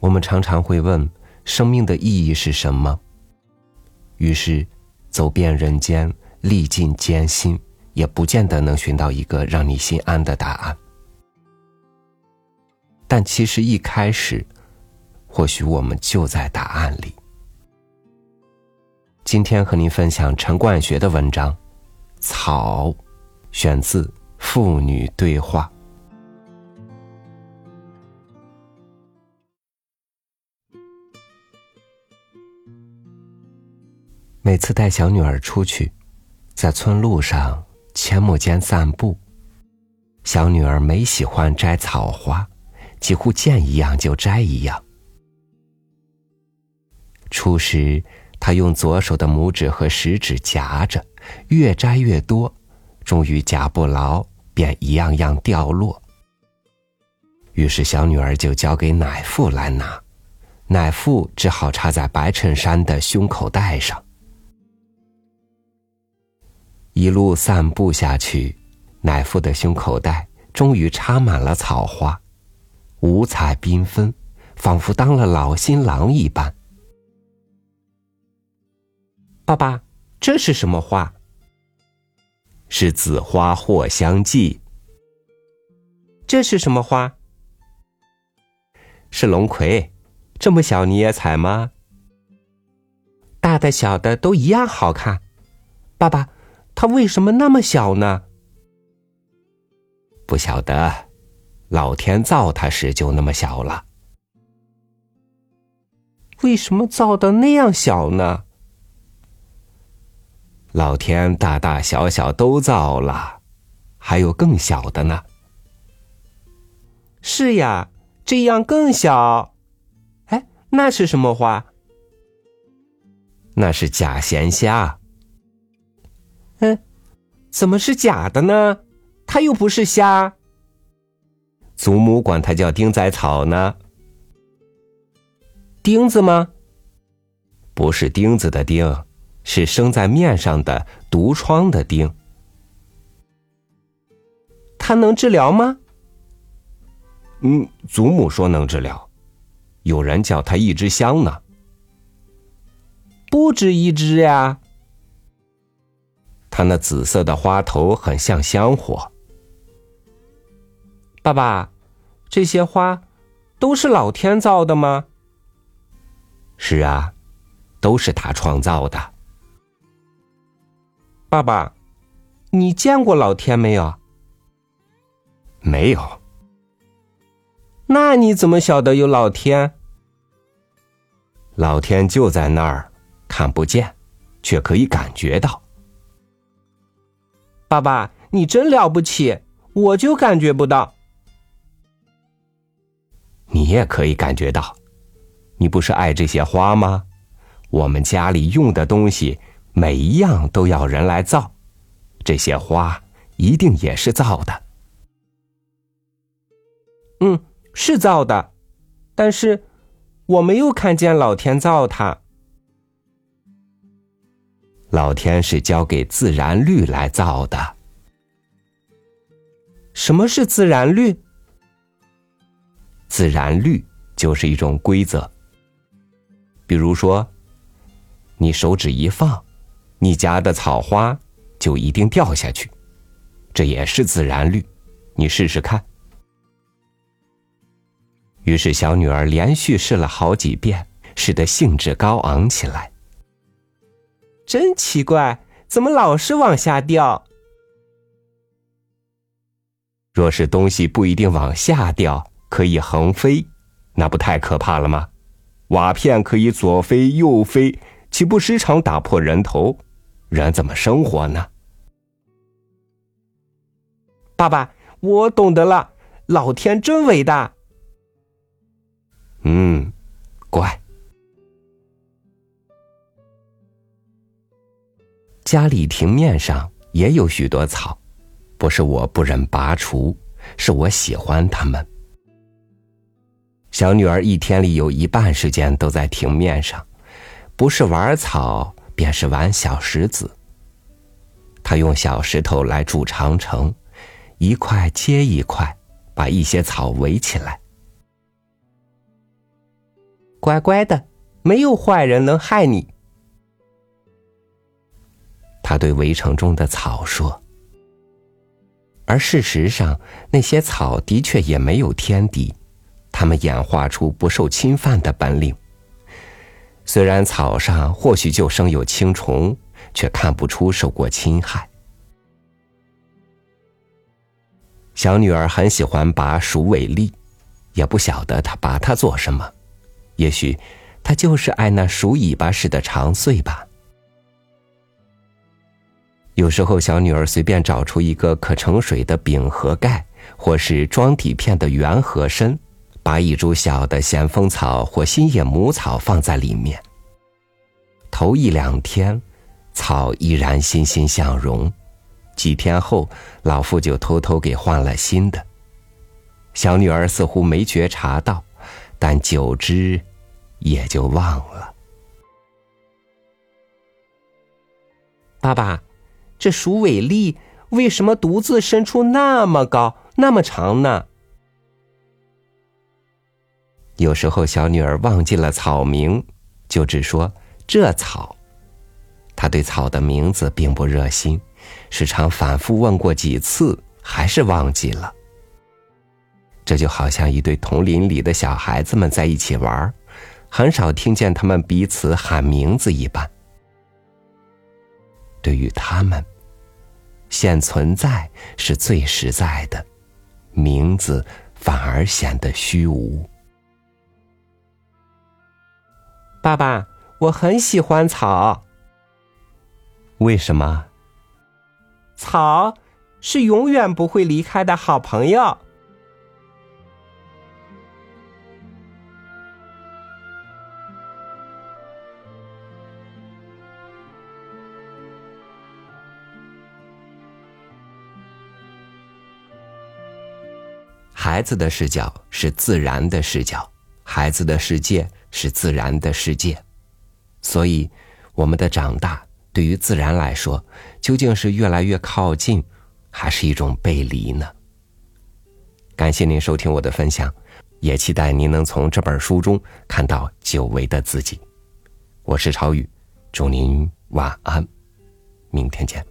我们常常会问：生命的意义是什么？于是，走遍人间，历尽艰辛，也不见得能寻到一个让你心安的答案。但其实一开始，或许我们就在答案里。今天和您分享陈冠学的文章《草》，选自《父女对话》。每次带小女儿出去，在村路上、阡陌间散步，小女儿没喜欢摘草花，几乎见一样就摘一样。初时，她用左手的拇指和食指夹着，越摘越多，终于夹不牢，便一样样掉落。于是，小女儿就交给奶父来拿，奶父只好插在白衬衫的胸口带上。一路散步下去，奶父的胸口袋终于插满了草花，五彩缤纷，仿佛当了老新郎一般。爸爸，这是什么花？是紫花藿香记。这是什么花？是龙葵。这么小你也采吗？大的小的都一样好看。爸爸。它为什么那么小呢？不晓得，老天造它时就那么小了。为什么造的那样小呢？老天大大小小都造了，还有更小的呢。是呀，这样更小。哎，那是什么花？那是假咸虾。嗯，怎么是假的呢？它又不是虾。祖母管它叫钉仔草呢。钉子吗？不是钉子的钉，是生在面上的毒疮的钉。它能治疗吗？嗯，祖母说能治疗。有人叫它一支香呢。不止一支呀。它那紫色的花头很像香火。爸爸，这些花都是老天造的吗？是啊，都是他创造的。爸爸，你见过老天没有？没有。那你怎么晓得有老天？老天就在那儿，看不见，却可以感觉到。爸爸，你真了不起，我就感觉不到。你也可以感觉到，你不是爱这些花吗？我们家里用的东西，每一样都要人来造，这些花一定也是造的。嗯，是造的，但是我没有看见老天造它。老天是交给自然律来造的。什么是自然律？自然律就是一种规则。比如说，你手指一放，你夹的草花就一定掉下去，这也是自然律。你试试看。于是，小女儿连续试了好几遍，使得兴致高昂起来。真奇怪，怎么老是往下掉？若是东西不一定往下掉，可以横飞，那不太可怕了吗？瓦片可以左飞右飞，岂不时常打破人头？人怎么生活呢？爸爸，我懂得了，老天真伟大。家里庭面上也有许多草，不是我不忍拔除，是我喜欢它们。小女儿一天里有一半时间都在庭面上，不是玩草，便是玩小石子。她用小石头来筑长城，一块接一块，把一些草围起来。乖乖的，没有坏人能害你。”他对围城中的草说。而事实上，那些草的确也没有天敌，它们演化出不受侵犯的本领。虽然草上或许就生有青虫，却看不出受过侵害。小女儿很喜欢拔鼠尾栗，也不晓得她拔它做什么，也许她就是爱那鼠尾巴似的长穗吧。有时候，小女儿随便找出一个可盛水的饼盒盖，或是装底片的圆盒身，把一株小的咸丰草或新叶母草放在里面。头一两天，草依然欣欣向荣；几天后，老妇就偷偷给换了新的。小女儿似乎没觉察到，但久之，也就忘了。爸爸。这鼠尾栗为什么独自伸出那么高、那么长呢？有时候小女儿忘记了草名，就只说这草。她对草的名字并不热心，时常反复问过几次，还是忘记了。这就好像一对同林里的小孩子们在一起玩，很少听见他们彼此喊名字一般。对于他们，现存在是最实在的，名字反而显得虚无。爸爸，我很喜欢草。为什么？草是永远不会离开的好朋友。孩子的视角是自然的视角，孩子的世界是自然的世界，所以我们的长大对于自然来说，究竟是越来越靠近，还是一种背离呢？感谢您收听我的分享，也期待您能从这本书中看到久违的自己。我是超宇，祝您晚安，明天见。